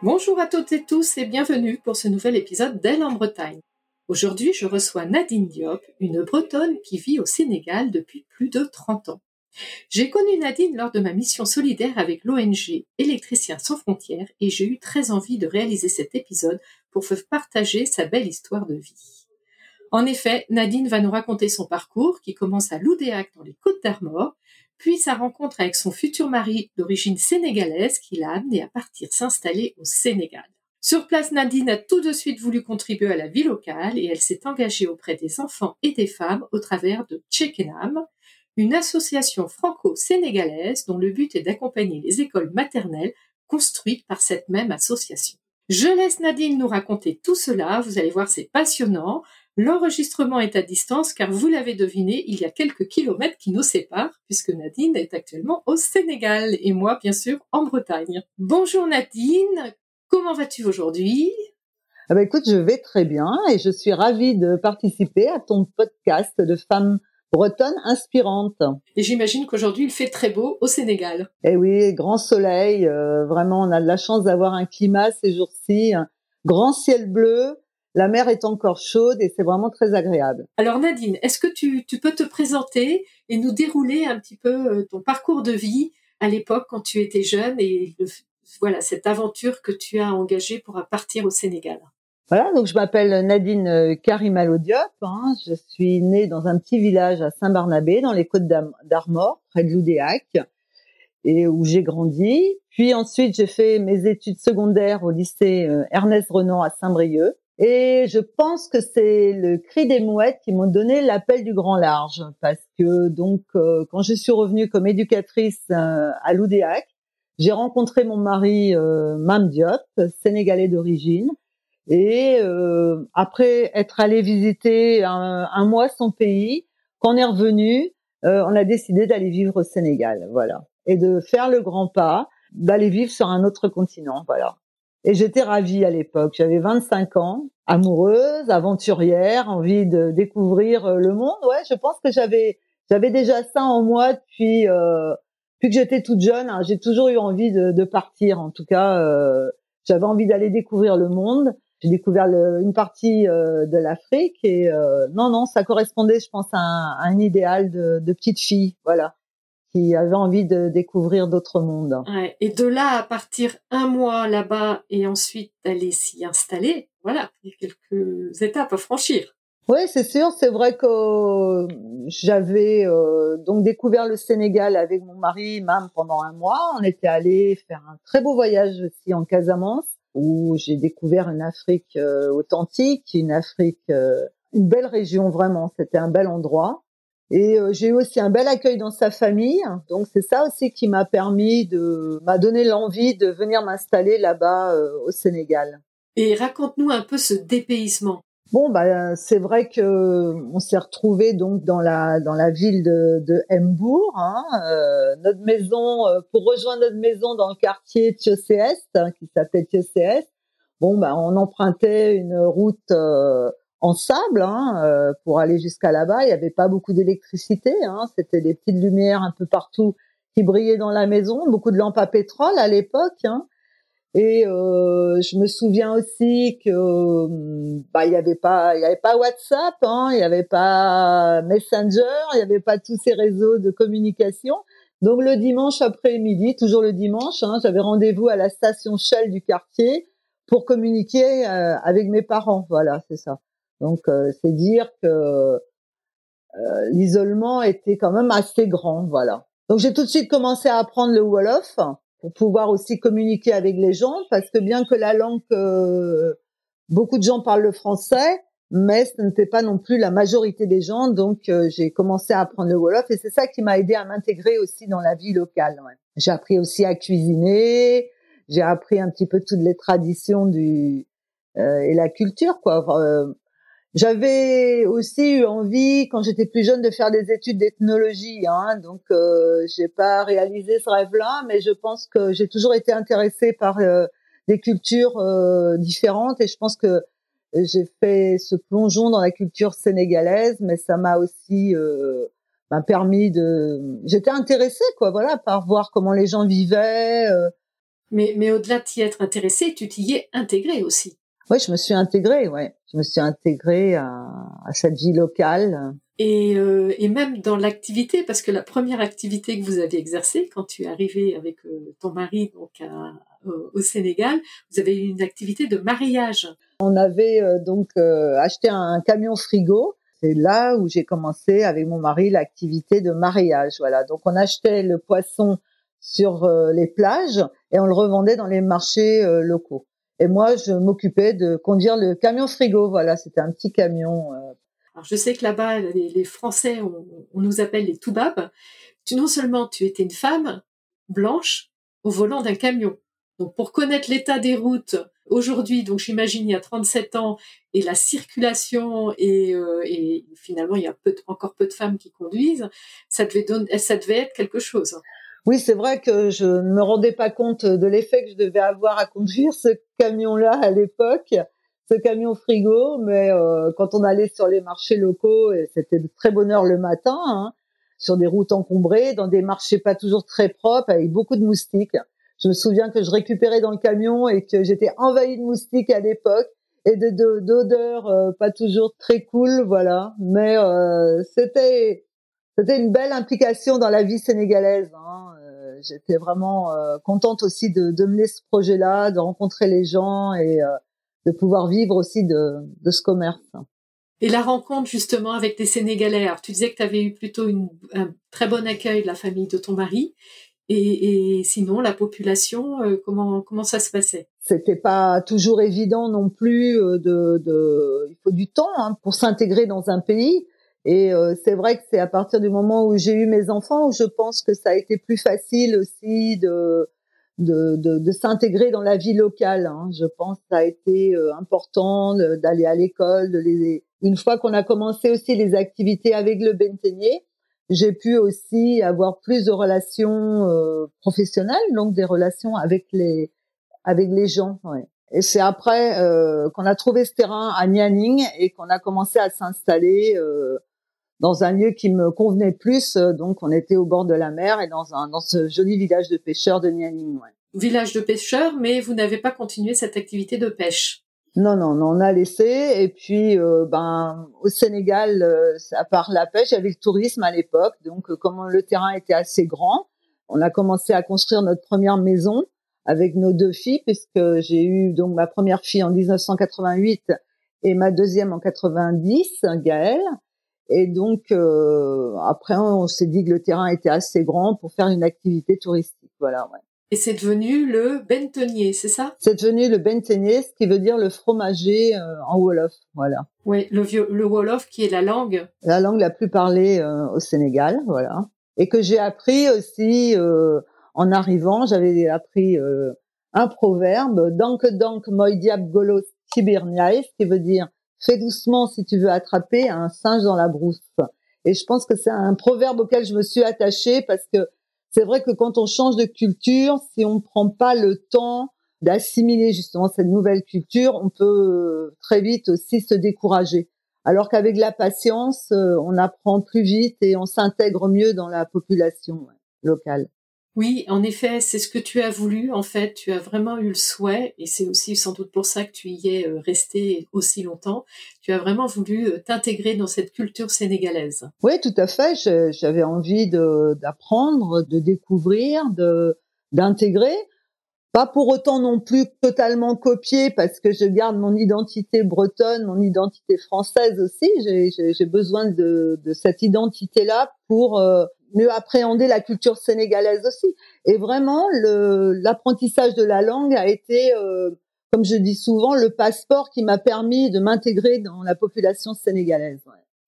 Bonjour à toutes et tous et bienvenue pour ce nouvel épisode d'Elle en Bretagne. Aujourd'hui, je reçois Nadine Diop, une Bretonne qui vit au Sénégal depuis plus de 30 ans. J'ai connu Nadine lors de ma mission solidaire avec l'ONG Électriciens sans frontières et j'ai eu très envie de réaliser cet épisode pour partager sa belle histoire de vie. En effet, Nadine va nous raconter son parcours qui commence à Loudéac dans les Côtes d'Armor puis sa rencontre avec son futur mari d'origine sénégalaise qui l'a amené à partir s'installer au Sénégal. Sur place, Nadine a tout de suite voulu contribuer à la vie locale et elle s'est engagée auprès des enfants et des femmes au travers de Tchekenam, une association franco-sénégalaise dont le but est d'accompagner les écoles maternelles construites par cette même association. Je laisse Nadine nous raconter tout cela, vous allez voir c'est passionnant, L'enregistrement est à distance car vous l'avez deviné, il y a quelques kilomètres qui nous séparent puisque Nadine est actuellement au Sénégal et moi bien sûr en Bretagne. Bonjour Nadine, comment vas-tu aujourd'hui? Ah bah écoute, je vais très bien et je suis ravie de participer à ton podcast de femmes bretonnes inspirantes. Et j'imagine qu'aujourd'hui il fait très beau au Sénégal. Eh oui, grand soleil, euh, vraiment on a de la chance d'avoir un climat ces jours-ci, grand ciel bleu, la mer est encore chaude et c'est vraiment très agréable. Alors Nadine, est-ce que tu, peux te présenter et nous dérouler un petit peu euh, ton parcours de vie à l'époque quand tu étais jeune et voilà cette aventure que tu as engagée pour partir au Sénégal? Voilà, donc je m'appelle Nadine euh, Karimalo Diop. Hein. Je suis née dans un petit village à Saint-Barnabé, dans les Côtes d'Armor, près de Loudéac, et où j'ai grandi. Puis ensuite, j'ai fait mes études secondaires au lycée euh, Ernest Renan à Saint-Brieuc. Et je pense que c'est le cri des mouettes qui m'ont donné l'appel du grand large, parce que donc euh, quand je suis revenue comme éducatrice euh, à l'Oudéac, j'ai rencontré mon mari euh, Mam Diop, sénégalais d'origine, et euh, après être allé visiter un, un, mois son pays, quand on est revenu, on a décidé d'aller vivre au Sénégal, voilà, et de faire le grand pas, d'aller vivre sur un autre continent, voilà. Et j'étais ravie à l'époque. J'avais 25 ans, amoureuse, aventurière, envie de découvrir euh, le monde. Ouais, je pense que j'avais j'avais déjà ça en moi depuis euh, depuis que j'étais toute jeune. Hein. J'ai toujours eu envie de, de partir. En tout cas, euh, j'avais envie d'aller découvrir le monde. J'ai découvert une partie euh, de l'Afrique et euh, non, non, ça correspondait, je pense, à un, à un idéal de, de petite fille. Voilà qui avait envie de découvrir d'autres mondes. Ouais, et de là à partir un mois là-bas et ensuite d'aller s'y installer, voilà, il y a quelques étapes à franchir. Oui, c'est sûr. C'est vrai que j'avais euh, donc découvert le Sénégal avec mon mari, même pendant un mois. On était allé faire un très beau voyage aussi en Casamance, où j'ai découvert une Afrique euh, authentique, une Afrique, euh, une belle région vraiment. C'était un bel endroit. Et euh, j'ai eu aussi un bel accueil dans sa famille. Donc c'est ça aussi qui m'a permis de m'a donné l'envie de venir m'installer là-bas euh, au Sénégal. Et raconte-nous un peu ce dépaysement. Bon bah c'est vrai que on s'est retrouvé donc dans la dans la ville de, de Mbourg. Hein, euh, notre maison pour rejoindre notre maison dans le quartier Thiocéest hein, qui s'appelle Thiocéest. Bon bah on empruntait une route en sable hein, euh, pour aller jusqu'à là-bas. Il n'y avait pas beaucoup d'électricité. Hein, C'était des petites lumières un peu partout qui brillaient dans la maison, beaucoup de lampes à pétrole à l'époque. Hein. Et euh, je me souviens aussi que bah il y avait pas il y avait pas WhatsApp, hein, il y avait pas Messenger, il y avait pas tous ces réseaux de communication. Donc le dimanche après-midi, toujours le dimanche, hein, j'avais rendez-vous à la station Shell du quartier pour communiquer euh, avec mes parents. Voilà, c'est ça. Donc euh, c'est dire que euh, l'isolement était quand même assez grand, voilà. Donc j'ai tout de suite commencé à apprendre le Wolof pour pouvoir aussi communiquer avec les gens, parce que bien que la langue, euh, beaucoup de gens parlent le français, mais ce n'était pas non plus la majorité des gens. Donc, euh, j'ai commencé à apprendre le Wolof et c'est ça qui m'a aidé à m'intégrer aussi dans la vie locale. J'ai appris aussi à cuisiner. J'ai appris un petit peu toutes les traditions du euh, et la culture, quoi. Euh, j'avais aussi eu envie, quand j'étais plus jeune, de faire des études d'ethnologie. Hein, donc, euh, j'ai pas réalisé ce rêve-là, mais je pense que j'ai toujours été intéressée par des cultures différentes et je pense que j'ai fait ce plongeon dans la culture sénégalaise, mais ça m'a aussi euh, m'a permis de. J'étais intéressée, quoi, voilà, par voir comment les gens vivaient. Euh. Mais, mais au-delà de t'y être intéressée, tu t'y es intégrée aussi. Oui, je me suis intégrée, ouais. Je me suis intégrée à, à cette vie locale. Et, euh, et même dans l'activité, parce que la première activité que vous avez exercée quand tu es arrivée avec euh, ton mari donc à, au Sénégal, vous avez eu une activité de mariage. On avait euh, donc euh, acheté un camion frigo. C'est là où j'ai commencé avec mon mari l'activité de mariage. Voilà. Donc on achetait le poisson sur les plages et on le revendait dans les marchés locaux. Et moi, je m'occupais de conduire le camion frigo. Voilà, c'était un petit camion. Alors je sais que là-bas, les, Français, on, on, nous appelle les toubabs. Tu non seulement tu étais une femme blanche au volant d'un camion, donc pour connaître l'état des routes aujourd'hui, donc j'imagine il y a 37 ans, et la circulation et, euh, et finalement il y a peu encore peu de femmes qui conduisent, ça devait donner, ça devait être quelque chose. Oui, c'est vrai que je ne me rendais pas compte de l'effet que je devais avoir à conduire ce camion-là à l'époque, ce camion frigo, mais euh, quand on allait sur les marchés locaux, et c'était de très bonne heure le matin, hein, sur des routes encombrées, dans des marchés pas toujours très propres, avec beaucoup de moustiques. Je me souviens que je récupérais dans le camion et que j'étais envahie de moustiques à l'époque et de d'odeurs euh, pas toujours très cool, voilà. Mais euh, c'était c'était une belle implication dans la vie sénégalaise. Hein. Euh, j'étais vraiment contente aussi de, de mener ce projet-là, de rencontrer les gens et de pouvoir vivre aussi de, de ce commerce. Et la rencontre justement avec des Sénégalais. Alors, tu disais que tu avais eu plutôt une, un très bon accueil de la famille de ton mari. Et, et sinon, la population, euh, comment comment ça se passait? C'était pas toujours évident non plus. Euh, de, de, il faut du temps hein, pour s'intégrer dans un pays. Et euh, c'est vrai que c'est à partir du moment où j'ai eu mes enfants où je pense que ça a été plus facile aussi de de, de, de s'intégrer dans la vie locale. Hein. Je pense que ça a été important d'aller à l'école, les. Une fois qu'on a commencé aussi les activités avec le Benteigné, j'ai pu aussi avoir plus de relations euh, professionnelles, donc des relations avec les avec les gens. Ouais. Et c'est après euh, qu'on a trouvé ce terrain à Nianing et qu'on a commencé à s'installer euh, dans un lieu qui me convenait plus. Donc on était au bord de la mer et dans un dans ce joli village de pêcheurs de Nianing. Ouais. Village de pêcheurs, mais vous n'avez pas continué cette activité de pêche. Non, non, non, on a laissé. Et puis, euh, ben, au Sénégal, euh, à part la pêche, il y avait le tourisme à l'époque. Donc, euh, comme le terrain était assez grand, on a commencé à construire notre première maison avec nos deux filles, puisque j'ai eu donc ma première fille en 1988 et ma deuxième en 90, Gaëlle. Et donc, après, on s'est dit que le terrain était assez grand pour faire une activité touristique. Voilà, ouais. Et c'est devenu le bentonnier, c'est ça? C'est devenu le bentonnier, ce qui veut dire le fromager euh, en wolof, voilà. Oui, le, le wolof qui est la langue. La langue la plus parlée euh, au Sénégal, voilà. Et que j'ai appris aussi euh, en arrivant, j'avais appris un proverbe, dank dank moi diab golos tibirniaïs, qui veut dire fais doucement si tu veux attraper un singe dans la brousse. Et je pense que c'est un proverbe auquel je me suis attachée parce que c'est vrai que quand on change de culture, si on ne prend pas le temps d'assimiler justement cette nouvelle culture, on peut euh, très vite aussi se décourager. Alors qu'avec la patience, euh, on apprend plus vite et on s'intègre mieux dans la population locale. Oui, en effet, c'est ce que tu as voulu. En fait, tu as vraiment eu le souhait, et c'est aussi sans doute pour ça que tu y es euh, resté aussi longtemps. Tu as vraiment voulu euh, t'intégrer dans cette culture sénégalaise. Oui, tout à fait. J'avais envie d'apprendre, de, découvrir, de d'intégrer. Pas pour autant non plus totalement copier, parce que je garde mon identité bretonne, mon identité française aussi. J'ai besoin de, de cette identité-là pour euh, mieux appréhender la culture sénégalaise aussi. Et vraiment, l'apprentissage de la langue a été euh, comme je dis souvent, le passeport qui m'a permis de m'intégrer dans la population sénégalaise.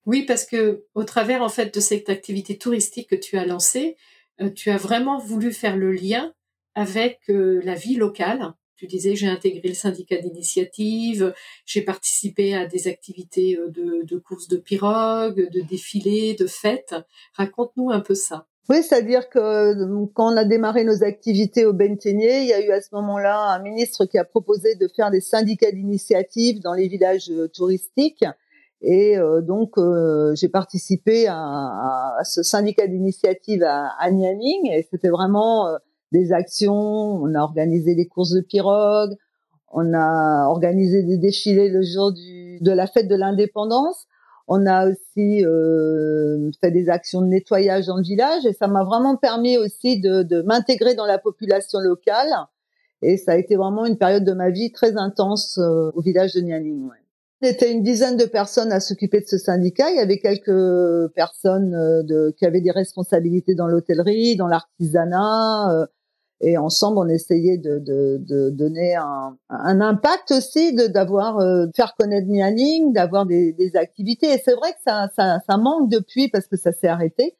Oui, parce que au travers en fait de cette activité touristique que tu as lancée, euh, tu as vraiment voulu faire le lien avec euh, la vie locale. Tu disais, j'ai intégré le syndicat d'initiative, j'ai participé à des activités euh, de, courses de pirogues, de défilés, de fêtes. Raconte-nous un peu ça. Oui, c'est-à-dire que quand on a démarré nos activités au Benteigné, il y a eu à ce moment-là un ministre qui a proposé de faire des syndicats d'initiative dans les villages touristiques. Et euh, donc, euh, j'ai participé à, ce syndicat d'initiative à, à et c'était vraiment euh, des actions. On a organisé des courses de pirogue, on a organisé des défilés le jour du, de la fête de l'indépendance. On a aussi fait des actions de nettoyage dans le village, et ça m'a vraiment permis aussi de, de m'intégrer dans la population locale. Et ça a été vraiment une période de ma vie très intense au village de Nianing. Ouais. On était une dizaine de personnes à s'occuper de ce syndicat. Il y avait quelques personnes euh, de, qui avaient des responsabilités dans l'hôtellerie, dans l'artisanat. Euh, et ensemble, on essayait de, de, de donner un, un, impact aussi, de d'avoir euh, faire connaître Nianing, d'avoir des, des, activités. Et c'est vrai que ça, ça, ça, manque depuis parce que ça s'est arrêté.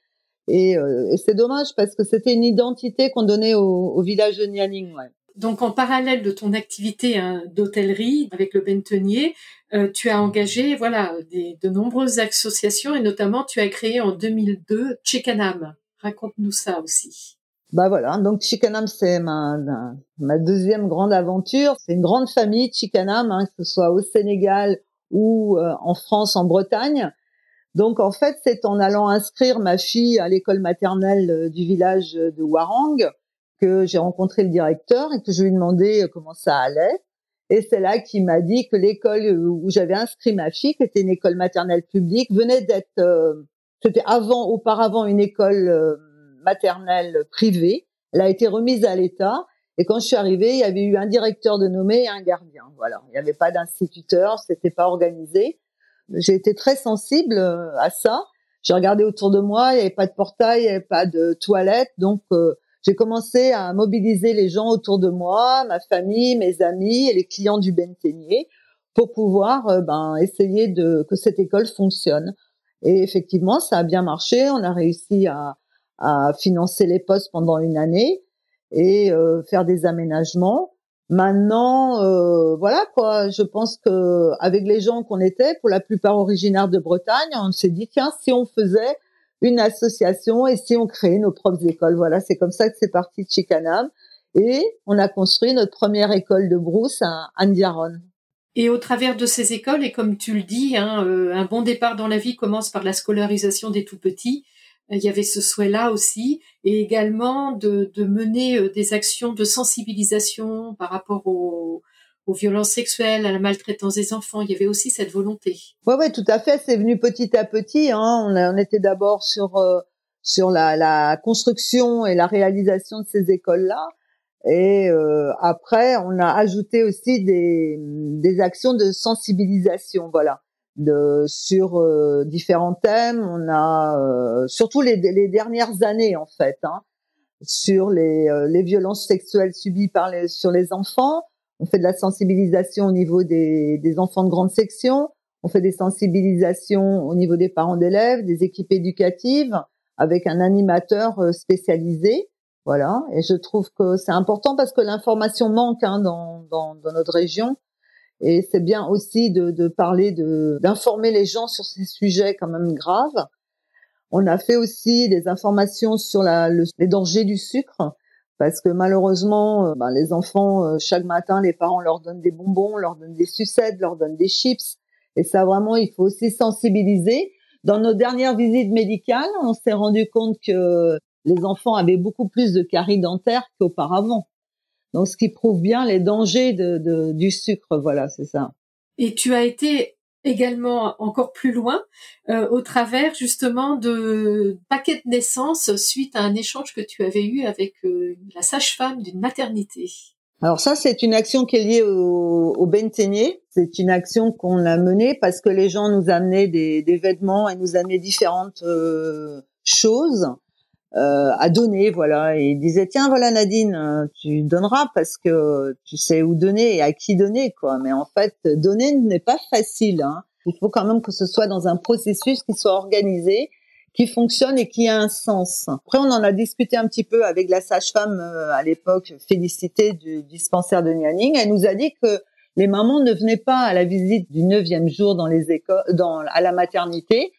Et, et c'est dommage parce que c'était une identité qu'on donnait au, au, village de Nianing. Ouais. Donc en parallèle de ton activité hein, d'hôtellerie avec le Bentenier, euh, tu as engagé voilà des, de nombreuses associations et notamment tu as créé en 2002 Chickenham. Raconte-nous ça aussi. Bah voilà, donc Chickenham c'est ma, ma deuxième grande aventure. C'est une grande famille Chickenham, hein, que ce soit au Sénégal ou euh, en France, en Bretagne. Donc en fait, c'est en allant inscrire ma fille à l'école maternelle euh, du village de Warang que j'ai rencontré le directeur et que je lui ai demandé comment ça allait. Et c'est là qu'il m'a dit que l'école où j'avais inscrit ma fille, qui était une école maternelle publique, venait d'être, euh, c'était avant, auparavant une école euh, maternelle privée. Elle a été remise à l'État. Et quand je suis arrivée, il y avait eu un directeur de nommé et un gardien. Voilà, il n'y avait pas d'instituteur, c'était pas organisé. J'ai été très sensible euh, à ça. J'ai regardé autour de moi, il n'y avait pas de portail, il n'y avait pas de toilette, donc j'ai commencé à mobiliser les gens autour de moi, ma famille, mes amis et les clients du Benteigné pour pouvoir euh, ben, essayer de que cette école fonctionne. Et effectivement, ça a bien marché. On a réussi à, à financer les postes pendant une année et euh, faire des aménagements. Maintenant, euh, voilà quoi. Je pense que avec les gens qu'on était, pour la plupart originaires de Bretagne, on s'est dit tiens, si on faisait une association et si on crée nos propres écoles. Voilà, c'est comme ça que c'est parti de Chicanam. Et on a construit notre première école de brousse à Andiaron. Et au travers de ces écoles, et comme tu le dis, hein, euh, un bon départ dans la vie commence par la scolarisation des tout petits. Il y avait ce souhait-là aussi, et également de, de mener euh, des actions de sensibilisation par rapport aux, aux violences sexuelles, à la maltraitance des enfants. Il y avait aussi cette volonté. Ouais, ouais, tout à fait. C'est venu petit à petit. Hein. On, on, était d'abord sur euh, sur la, la, construction et la réalisation de ces écoles-là, et euh, après, on a ajouté aussi des, des actions de sensibilisation, voilà, de sur euh, différents thèmes. On a euh, surtout les, les dernières années en fait. Hein, sur les, euh, les violences sexuelles subies par les, sur les enfants, on fait de la sensibilisation au niveau des, des enfants de grande section. On fait des sensibilisations au niveau des parents d'élèves, des équipes éducatives, avec un animateur euh, spécialisé. Voilà. Et je trouve que c'est important parce que l'information manque hein, dans, dans, dans, notre région. Et c'est bien aussi de, de parler, de, d'informer les gens sur ces sujets quand même graves. On a fait aussi des informations sur la, le, les dangers du sucre parce que malheureusement, euh, ben, les enfants, euh, chaque matin, les parents leur donnent des bonbons, leur donnent des sucettes, leur donnent des chips. Et ça, vraiment, il faut aussi sensibiliser. Dans nos dernières visites médicales, on s'est rendu compte que les enfants avaient beaucoup plus de caries dentaires qu'auparavant. Donc, ce qui prouve bien les dangers de, de, du sucre. Voilà, c'est ça. Et tu as été également encore plus loin euh, au travers justement de paquets de naissance suite à un échange que tu avais eu avec euh, la sage-femme d'une maternité. Alors ça, c'est une action qui est liée au, au C'est une action qu'on a menée parce que les gens nous amenaient des, des vêtements et nous amenaient différentes euh, choses. Euh, à donner, voilà. Et il disait tiens voilà Nadine, euh, tu donneras parce que tu sais où donner et à qui donner quoi. Mais en fait donner n'est pas facile. Hein. Il faut quand même que ce soit dans un processus qui soit organisé, qui fonctionne et qui a un sens. Après on en a discuté un petit peu avec la sage-femme euh, à l'époque, Félicité du dispensaire de Nianing. Elle nous a dit que les mamans ne venaient pas à la visite du neuvième jour dans les écoles, dans à la maternité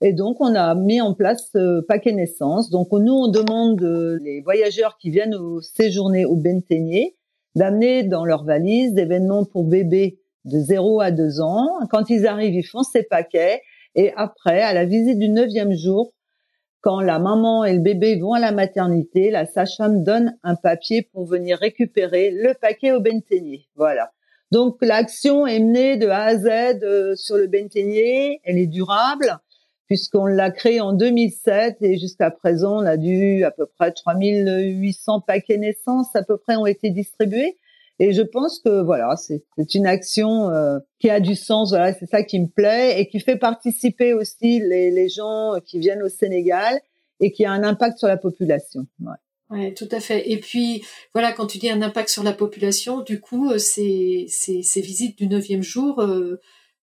et donc, on a mis en place ce paquet naissance. Donc, nous, on demande les voyageurs qui viennent séjourner au Benteigné d'amener dans leur valise des vêtements pour bébés de 0 à 2 ans. Quand ils arrivent, ils font ces paquets. Et après, à la visite du neuvième jour, quand la maman et le bébé vont à la maternité, la sage-femme donne un papier pour venir récupérer le paquet au Benteigné. Voilà. Donc l'action est menée de A à Z euh, sur le Benteigné, elle est durable puisqu'on l'a créé en 2007 et jusqu'à présent, on a dû à peu près 3800 paquets naissance à peu près ont été distribués. Et je pense que voilà, c'est une action euh, qui a du sens. Voilà, c'est ça qui me plaît et qui fait participer aussi les, gens qui viennent au Sénégal et qui a un impact sur la population. Ouais. Ouais, tout à fait. Et puis, voilà, quand tu dis un impact sur la population, du coup, euh, ces, ces, ces visites du neuvième jour, euh,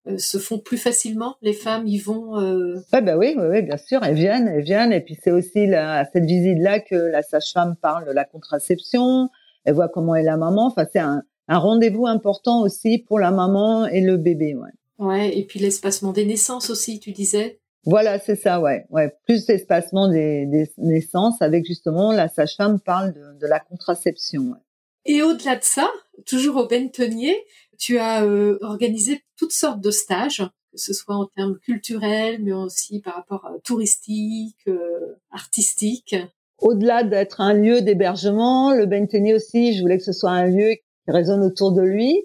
euh, se font plus facilement Les femmes y vont euh... ouais, bah oui, oui, oui, bien sûr, elles viennent, elles viennent. Et puis c'est aussi à cette visite-là que la sage-femme parle de la contraception. Elle voit comment est la maman. Enfin, c'est un, un rendez-vous important aussi pour la maman et le bébé. Ouais. Ouais. Et puis l'espacement des naissances aussi, tu disais. Voilà, c'est ça, ouais, ouais. Plus l'espacement des, des, naissances avec justement la sage-femme parle de, de la contraception. Ouais. Et au-delà de ça, toujours au Bentonnier, tu as euh, organisé toutes sortes de stages, que ce soit en termes culturels, mais aussi par rapport à euh, touristique, euh, artistique. Au-delà d'être un lieu d'hébergement, le Bentonnier aussi, je voulais que ce soit un lieu qui résonne autour de lui.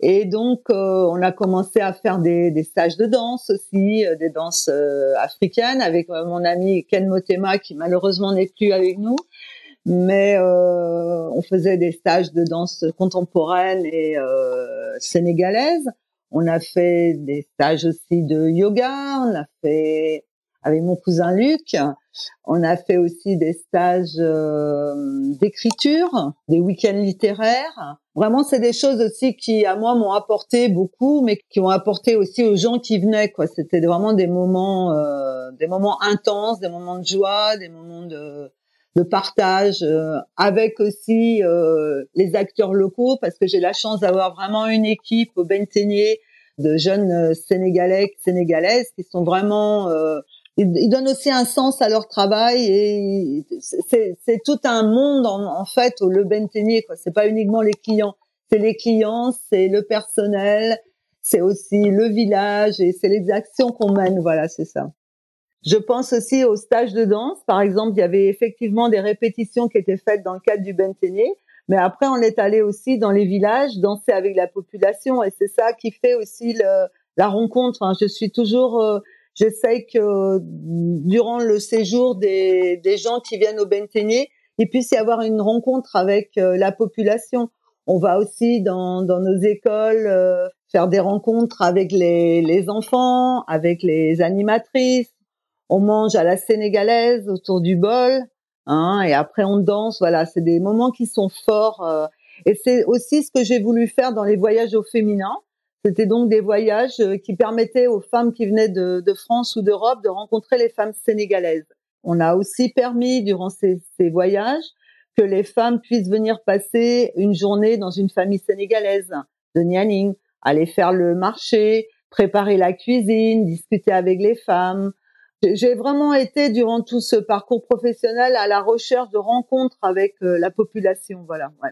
Et donc, on a commencé à faire des stages de danse aussi, des danses africaines avec mon ami Ken Motema qui malheureusement n'est plus avec nous mais euh, on faisait des stages de danse contemporaine et euh, sénégalaise. On a fait des stages aussi de yoga. On a fait avec mon cousin Luc. On a fait aussi des stages euh, d'écriture, des week-ends littéraires. Vraiment, c'est des choses aussi qui, à moi, m'ont apporté beaucoup, mais qui ont apporté aussi aux gens qui venaient. Quoi, c'était vraiment des moments, euh, des moments intenses, des moments de joie, des moments de de partage euh, avec aussi euh, les acteurs locaux parce que j'ai la chance d'avoir vraiment une équipe au Benteigné de jeunes euh, sénégalais sénégalaises qui sont vraiment ils, donnent aussi un sens à leur travail et c'est tout un monde en, en fait au Le Benteigné quoi. C'est pas uniquement les clients. C'est les clients c'est le personnel c'est aussi le village et c'est les actions qu'on mène. Voilà c'est ça je pense aussi aux stages de danse. Par exemple, il y avait effectivement des répétitions qui étaient faites dans le cadre du Bentené. Mais après, on est allé aussi dans les villages, danser avec la population. Et c'est ça qui fait aussi la rencontre. Je suis toujours, euh, j'essaye que durant le séjour des, gens qui viennent au Bentené, il puisse y avoir une rencontre avec euh, la population. On va aussi dans, nos écoles euh, faire des rencontres avec les enfants, avec les animatrices, on mange à la sénégalaise autour du bol, hein, et après on danse. Voilà, c'est des moments qui sont forts. Euh, et c'est aussi ce que j'ai voulu faire dans les voyages au féminin. C'était donc des voyages euh, qui permettaient aux femmes qui venaient de, France ou d'Europe de rencontrer les femmes sénégalaises. On a aussi permis durant ces, voyages que les femmes puissent venir passer une journée dans une famille sénégalaise de Nianing, aller faire le marché, préparer la cuisine, discuter avec les femmes, j'ai vraiment été durant tout ce parcours professionnel à la recherche de rencontres avec euh, la population. Voilà. Ouais.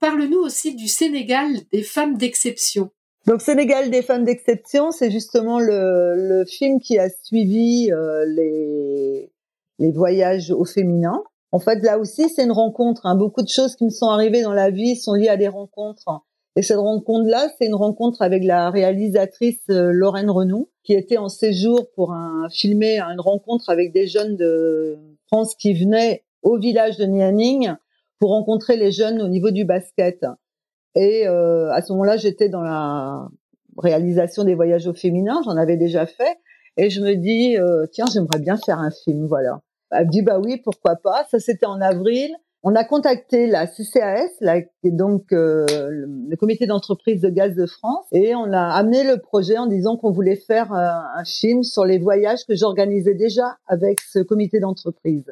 Parle-nous aussi du Sénégal des femmes d'exception. Donc Sénégal des femmes d'exception, c'est justement le, le, film qui a suivi euh, les, les voyages au féminin. En fait, là aussi, c'est une rencontre. Hein. Beaucoup de choses qui me sont arrivées dans la vie sont liées à des rencontres. Et cette rencontre-là, c'est une rencontre avec la réalisatrice euh, Lorraine Renou, qui était en séjour pour un, filmer une rencontre avec des jeunes de France qui venaient au village de Nianing pour rencontrer les jeunes au niveau du basket. Et euh, à ce moment-là, j'étais dans la réalisation des voyages au féminin, j'en avais déjà fait, et je me dis euh, tiens, j'aimerais bien faire un film, voilà. Elle dit bah oui, pourquoi pas. Ça c'était en avril. On a contacté la CCAS, la, qui est donc euh, le comité d'entreprise de gaz de France, et on a amené le projet en disant qu'on voulait faire euh, un film sur les voyages que j'organisais déjà avec ce comité d'entreprise.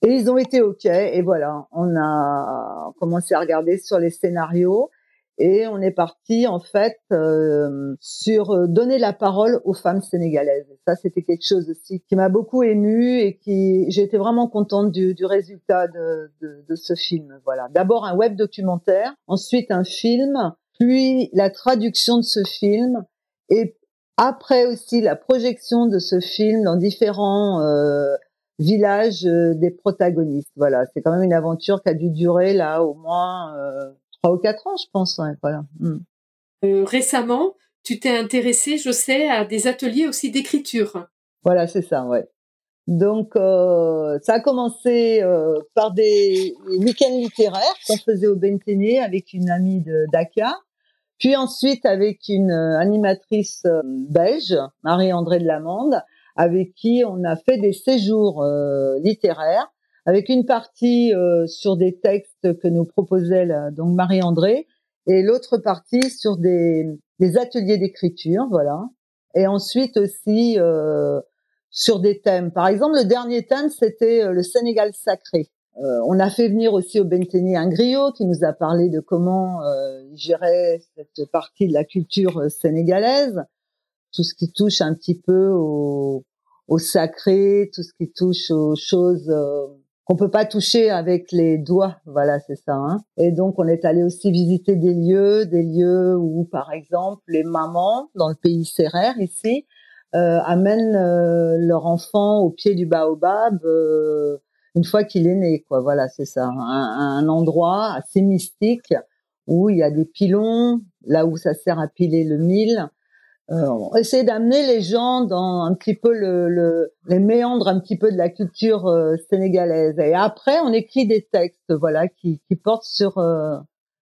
Et ils ont été OK, et voilà, on a commencé à regarder sur les scénarios. Et on est parti en fait euh, sur euh, donner la parole aux femmes sénégalaises. ça, c'était quelque chose aussi qui m'a beaucoup émue et qui j'ai vraiment contente du, du résultat de, de, de, ce film. Voilà, d'abord un web documentaire, ensuite un film, puis la traduction de ce film et après aussi la projection de ce film dans différents euh, villages euh, des protagonistes. Voilà, c'est quand même une aventure qui a dû durer là au moins trois ou quatre ans, je pense. voilà. Hmm. Euh, récemment, tu t'es intéressé, je sais, à des ateliers aussi d'écriture. Voilà, c'est ça, ouais. Donc, euh, ça a commencé euh, par des week-ends littéraires qu'on faisait au Benténé avec une amie de Dakar, puis ensuite avec une animatrice belge, Marie-André de Lamande, avec qui on a fait des séjours littéraires avec une partie euh, sur des textes que nous proposait donc Marie-André et l'autre partie sur des, des ateliers d'écriture, voilà. Et ensuite aussi euh, sur des thèmes. Par exemple, le dernier thème, c'était euh, le Sénégal sacré. on a fait venir aussi au Benténi un griot qui nous a parlé de comment euh, gérer cette partie de la culture sénégalaise, tout ce qui touche un petit peu au, au sacré, tout ce qui touche aux choses qu'on peut pas toucher avec les doigts. Voilà, c'est ça. Hein. Et donc, on est allé aussi visiter des lieux, des lieux où, par exemple, les mamans dans le pays serrère ici euh, amènent euh, leur enfant au pied du baobab euh, une fois qu'il est né. Quoi. Voilà, c'est ça. Un, un endroit assez mystique où il y a des pilons, là où ça sert à piler le mil, euh, on essaie d'amener les gens dans un petit peu le, le, les méandres un petit peu de la culture euh, sénégalaise. Et après, on écrit des textes, voilà, qui, qui portent sur euh,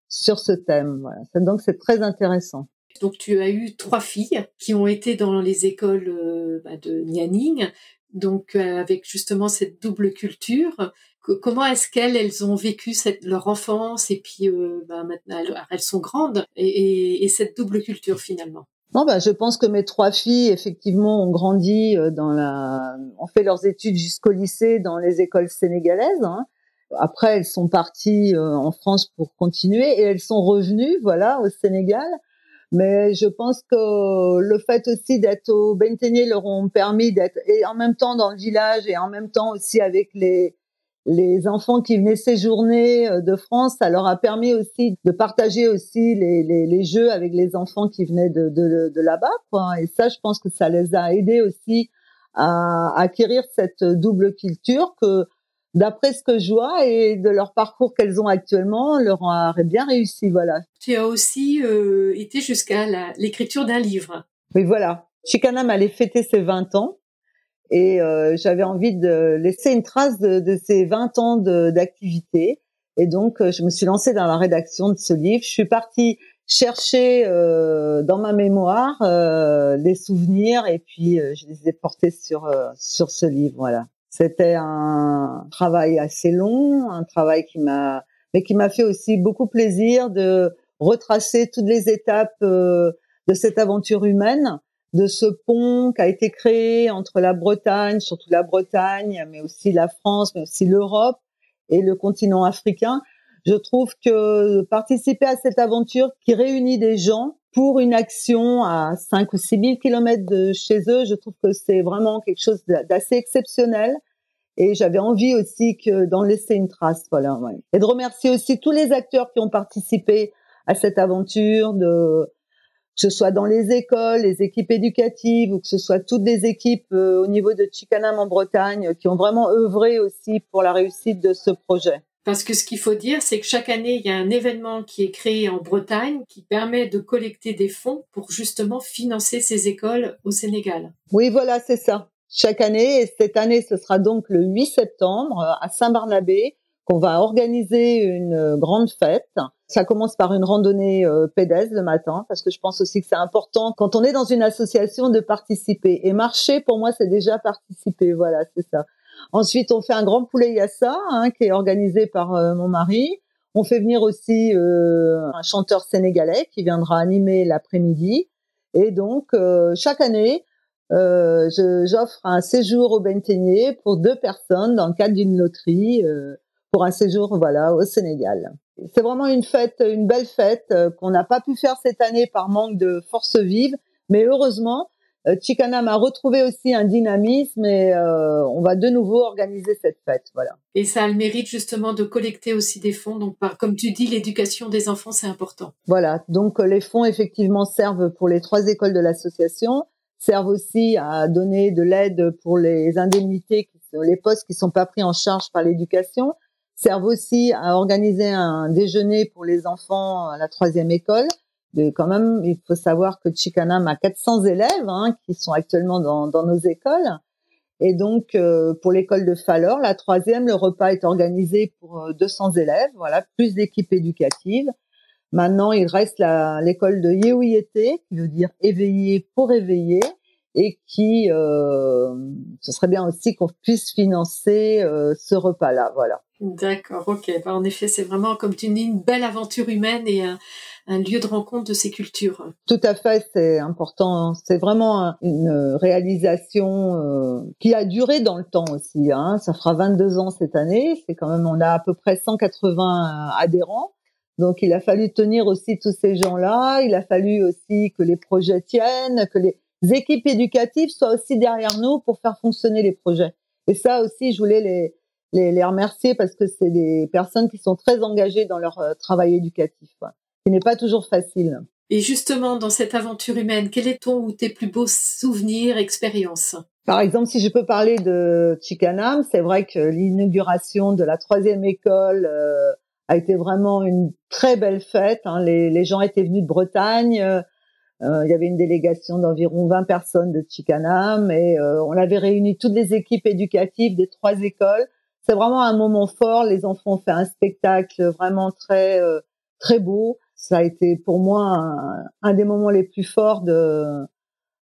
sur ce thème. Voilà. Donc, c'est très intéressant. Donc, tu as eu trois filles qui ont été dans les écoles bah, de Nianing, donc avec justement cette double culture. comment est-ce qu'elles elles ont vécu cette, leur enfance et puis bah, maintenant elles, sont grandes et, et, et cette double culture finalement? Non, bah, je pense que mes trois filles, effectivement, ont grandi euh, dans la, ont fait leurs études jusqu'au lycée dans les écoles sénégalaises. Hein. Après, elles sont parties euh, en France pour continuer et elles sont revenues, voilà, au Sénégal. Mais je pense que le fait aussi d'être au Bentené leur ont permis d'être et en même temps dans le village et en même temps aussi avec les les enfants qui venaient séjourner euh, de France, ça leur a permis aussi de partager aussi les, les, les jeux avec les enfants qui venaient de, de, de là-bas. Quoi. Et ça, je pense que ça les a aidés aussi à acquérir cette double culture que, d'après ce que je vois et de leur parcours qu'elles ont actuellement, leur aurait bien réussi. Voilà. Tu as aussi euh, été jusqu'à l'écriture d'un livre. Oui, voilà. Chicanam allait fêter ses 20 ans et euh, j'avais envie de laisser une trace de, de ces 20 ans d'activité. Et donc, euh, je me suis lancée dans la rédaction de ce livre. Je suis partie chercher euh, dans ma mémoire euh, des souvenirs et puis euh, je les ai portés sur sur ce livre. Voilà. C'était un travail assez long, un travail qui m'a mais qui m'a fait aussi beaucoup plaisir de retracer toutes les étapes de cette aventure humaine de ce pont qui a été créé entre la Bretagne, surtout la Bretagne, mais aussi la France, mais aussi l'Europe et le continent africain. Je trouve que participer à cette aventure qui réunit des gens pour une action à 5 ou 6 000 kilomètres de chez eux, je trouve que c'est vraiment quelque chose d'assez exceptionnel. Et j'avais envie aussi que d'en laisser une trace, voilà. Et de remercier aussi tous les acteurs qui ont participé à cette aventure, de que ce soit dans les écoles, les équipes éducatives, ou que ce soit toutes les équipes euh, au niveau de Chicanam en Bretagne qui ont vraiment œuvré aussi pour la réussite de ce projet. Parce que ce qu'il faut dire, c'est que chaque année, il y a un événement qui est créé en Bretagne qui permet de collecter des fonds pour justement financer ces écoles au Sénégal. Oui, voilà, c'est ça. Chaque année, et cette année, ce sera donc le 8 septembre à Saint-Barnabé, qu'on va organiser une grande fête. Ça commence par une randonnée euh, pédestre le matin, parce que je pense aussi que c'est important quand on est dans une association de participer. Et marcher, pour moi, c'est déjà participer. Voilà, c'est ça. Ensuite, on fait un grand poulet yassa hein, qui est organisé par mon mari. On fait venir aussi un chanteur sénégalais qui viendra animer l'après-midi. Et donc, chaque année, euh, j'offre un séjour au Benteigné pour deux personnes dans le cadre d'une loterie euh, pour un séjour voilà au Sénégal. C'est vraiment une fête, une belle fête euh, qu'on n'a pas pu faire cette année par manque de force vive, mais heureusement, euh, Chicanam a retrouvé aussi un dynamisme et euh, on va de nouveau organiser cette fête. Voilà. Et ça a le mérite justement de collecter aussi des fonds. Donc, par, comme tu dis, l'éducation des enfants, c'est important. Voilà. Donc, les fonds effectivement servent pour les trois écoles de l'association servent aussi à donner de l'aide pour les indemnités, les postes qui sont pas pris en charge par l'éducation, servent aussi à organiser un déjeuner pour les enfants à la troisième école. De, quand même, il faut savoir que Chicanam a 400 élèves hein, qui sont actuellement dans, dans, nos écoles. Et donc, euh, pour l'école de Fallor, la troisième, le repas est organisé pour 200 euh, élèves, voilà, plus d'équipes éducatives. Maintenant, il reste l'école de Yehouyete, qui veut dire éveiller pour éveiller, et qui, euh, ce serait bien aussi qu'on puisse financer euh, ce repas-là, voilà. D'accord, ok. Bah, en effet, c'est vraiment, comme tu dis, une belle aventure humaine et un, lieu de rencontre de ces cultures. Tout à fait, c'est important. C'est vraiment une réalisation euh, qui a duré dans le temps aussi. Hein. Ça fera 22 ans cette année. C'est quand même, on a à peu près 180 adhérents. Donc il a fallu tenir aussi tous ces gens-là, il a fallu aussi que les projets tiennent, que les équipes éducatives soient aussi derrière nous pour faire fonctionner les projets. Et ça aussi, je voulais les, les, les remercier parce que c'est des personnes qui sont très engagées dans leur euh, travail éducatif, quoi, qui n'est pas toujours facile. Et justement, dans cette aventure humaine, quel est ton ou tes plus beaux souvenirs, expériences? Par exemple, si je peux parler de Chicanam, c'est vrai que l'inauguration de la troisième école euh, a été vraiment une très belle fête. Hein. Les, les, gens étaient venus de Bretagne. Euh, euh, il y avait une délégation d'environ 20 personnes de Chicanam et euh, on avait réuni toutes les équipes éducatives des trois écoles. C'est vraiment un moment fort. Les enfants ont fait un spectacle vraiment très très beau. Ça a été pour moi un, un des moments les plus forts de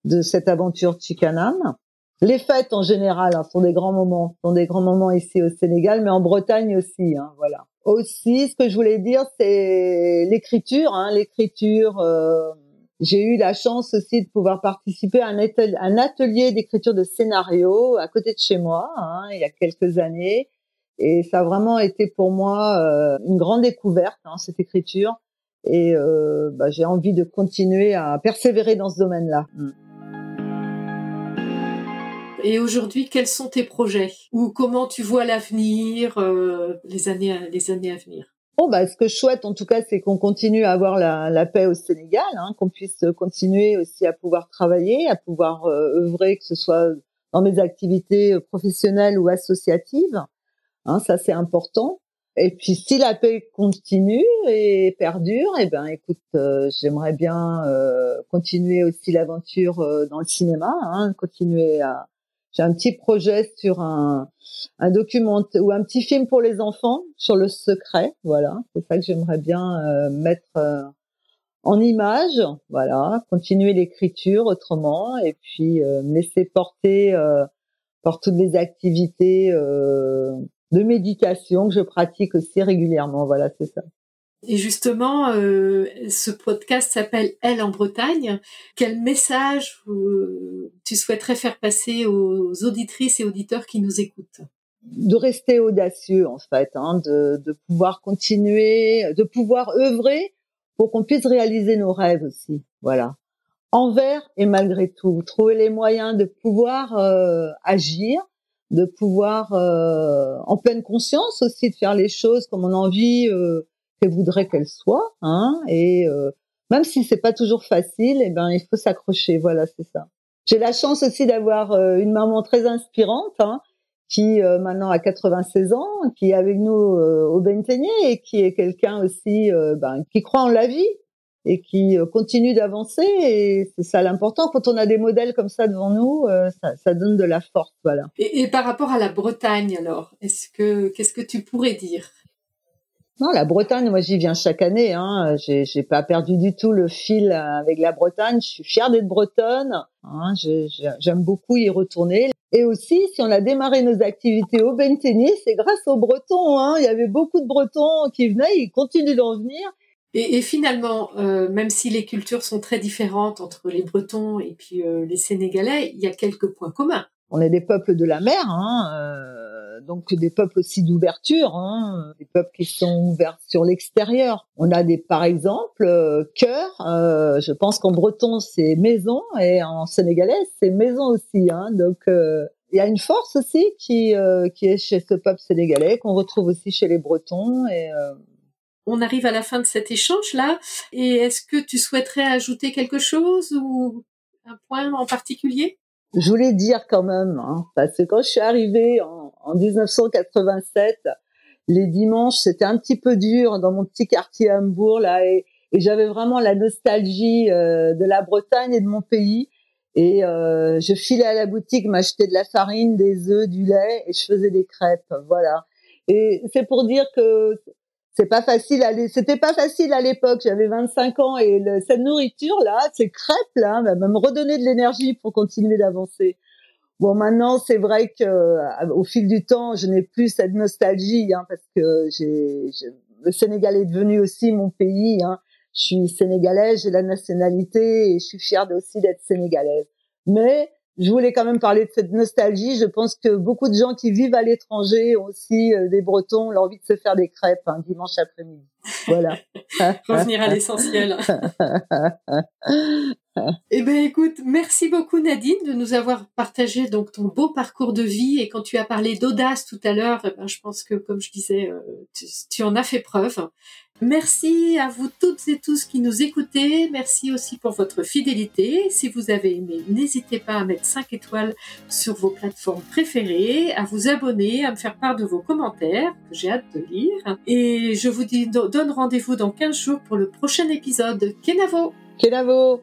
de cette aventure Chicanam. Les fêtes en général hein, sont des grands moments, sont des grands moments ici au Sénégal, mais en Bretagne aussi. Hein, voilà aussi, ce que je voulais dire, c'est l'écriture. Hein, l'écriture. Euh, j'ai eu la chance aussi de pouvoir participer à un atelier, d'écriture de scénario à côté de chez moi, hein, il y a quelques années, et ça a vraiment été pour moi euh, une grande découverte hein, cette écriture. Et euh, bah, j'ai envie de continuer à persévérer dans ce domaine-là. Mm. Et aujourd'hui, quels sont tes projets? Ou comment tu vois l'avenir, euh, les années, les années à venir? Bon, bah, ce que je souhaite, en tout cas, c'est qu'on continue à avoir la, la paix au Sénégal, hein, qu'on puisse continuer aussi à pouvoir travailler, à pouvoir euh, œuvrer, que ce soit dans mes activités professionnelles ou associatives. Hein, ça, c'est important. Et puis, si la paix continue et perdure, eh ben, écoute, euh, j'aimerais bien euh, continuer aussi l'aventure dans le cinéma, hein, continuer à, j'ai un petit projet sur un, un document ou un petit film pour les enfants sur le secret. Voilà, c'est ça que j'aimerais bien euh, mettre euh, en image. Voilà, continuer l'écriture autrement et puis euh, me laisser porter par toutes les activités de méditation que je pratique aussi régulièrement. Voilà, c'est ça. Et justement, euh, ce podcast s'appelle Elle en Bretagne. Quel message tu souhaiterais faire passer aux auditrices et auditeurs qui nous écoutent? De rester audacieux, en fait, hein, de, de, pouvoir continuer, de pouvoir œuvrer pour qu'on puisse réaliser nos rêves aussi. Voilà. Envers et malgré tout, trouver les moyens de pouvoir euh, agir, de pouvoir, euh, en pleine conscience aussi, de faire les choses comme on a envie voudrait qu'elle soit, hein, et euh, même si c'est pas toujours facile, eh ben il faut s'accrocher. Voilà, c'est ça. J'ai la chance aussi d'avoir euh, une maman très inspirante, hein, qui euh, maintenant a 96 ans, qui est avec nous au Benteigné et qui est quelqu'un aussi ben, qui croit en la vie et qui continue d'avancer. Et c'est ça l'important. Quand on a des modèles comme ça devant nous, ça, ça, donne de la force. Voilà. Et, et par rapport à la Bretagne, alors, est-ce que qu'est-ce que tu pourrais dire? Non, la Bretagne, moi j'y viens chaque année. Hein. J'ai, j'ai pas perdu du tout le fil avec la Bretagne. Je suis fière d'être bretonne. Hein. j'aime beaucoup y retourner. Et aussi, si on a démarré nos activités au tennis, c'est grâce aux Bretons. Hein. Il y avait beaucoup de Bretons qui venaient, ils continuent d'en venir. Et, finalement, euh, même si les cultures sont très différentes entre les Bretons et puis euh, les Sénégalais, il y a quelques points communs. On est des peuples de la mer, hein, euh, donc des peuples aussi d'ouverture, hein, des peuples qui sont ouverts sur l'extérieur. On a des, par exemple, euh, cœur. Euh, je pense qu'en breton c'est maison et en sénégalais c'est maison aussi. Hein, donc il y a une force aussi qui qui est chez ce peuple sénégalais qu'on retrouve aussi chez les Bretons et on arrive à la fin de cet échange là et est-ce que tu souhaiterais ajouter quelque chose ou un point en particulier? Je voulais dire quand même, hein, parce que quand je suis arrivée en, en 1987, les dimanches c'était un petit peu dur dans mon petit quartier Hambourg là, et, et j'avais vraiment la nostalgie euh, de la Bretagne et de mon pays. Et euh, je filais à la boutique m'acheter de la farine, des œufs, du lait, et je faisais des crêpes, voilà. Et c'est pour dire que c'est pas facile à c'était pas facile à l'époque. J'avais 25 ans et le, cette nourriture là ces crêpes là va me redonner de l'énergie pour continuer d'avancer. Bon maintenant c'est vrai que euh, au fil du temps je n'ai plus cette nostalgie hein, parce que j'ai le Sénégal est devenu aussi mon pays hein. je suis sénégalaise j'ai la nationalité et je suis fière aussi d'être sénégalaise. Mais je voulais quand même parler de cette nostalgie. Je pense que beaucoup de gens qui vivent à l'étranger aussi euh, des Bretons ont envie de se faire des crêpes un dimanche après-midi. Voilà. Revenir à l'essentiel. eh ben écoute, merci beaucoup Nadine de nous avoir partagé donc ton beau parcours de vie et quand tu as parlé d'audace tout à l'heure, eh ben, je pense que comme je disais, euh, tu en as fait preuve. Merci à vous toutes et tous qui nous écoutez. Merci aussi pour votre fidélité. Si vous avez aimé, n'hésitez pas à mettre 5 étoiles sur vos plateformes préférées, à vous abonner, à me faire part de vos commentaires, que j'ai hâte de lire. Et je vous donne rendez-vous dans 15 jours pour le prochain épisode. Kenavo! Kenavo!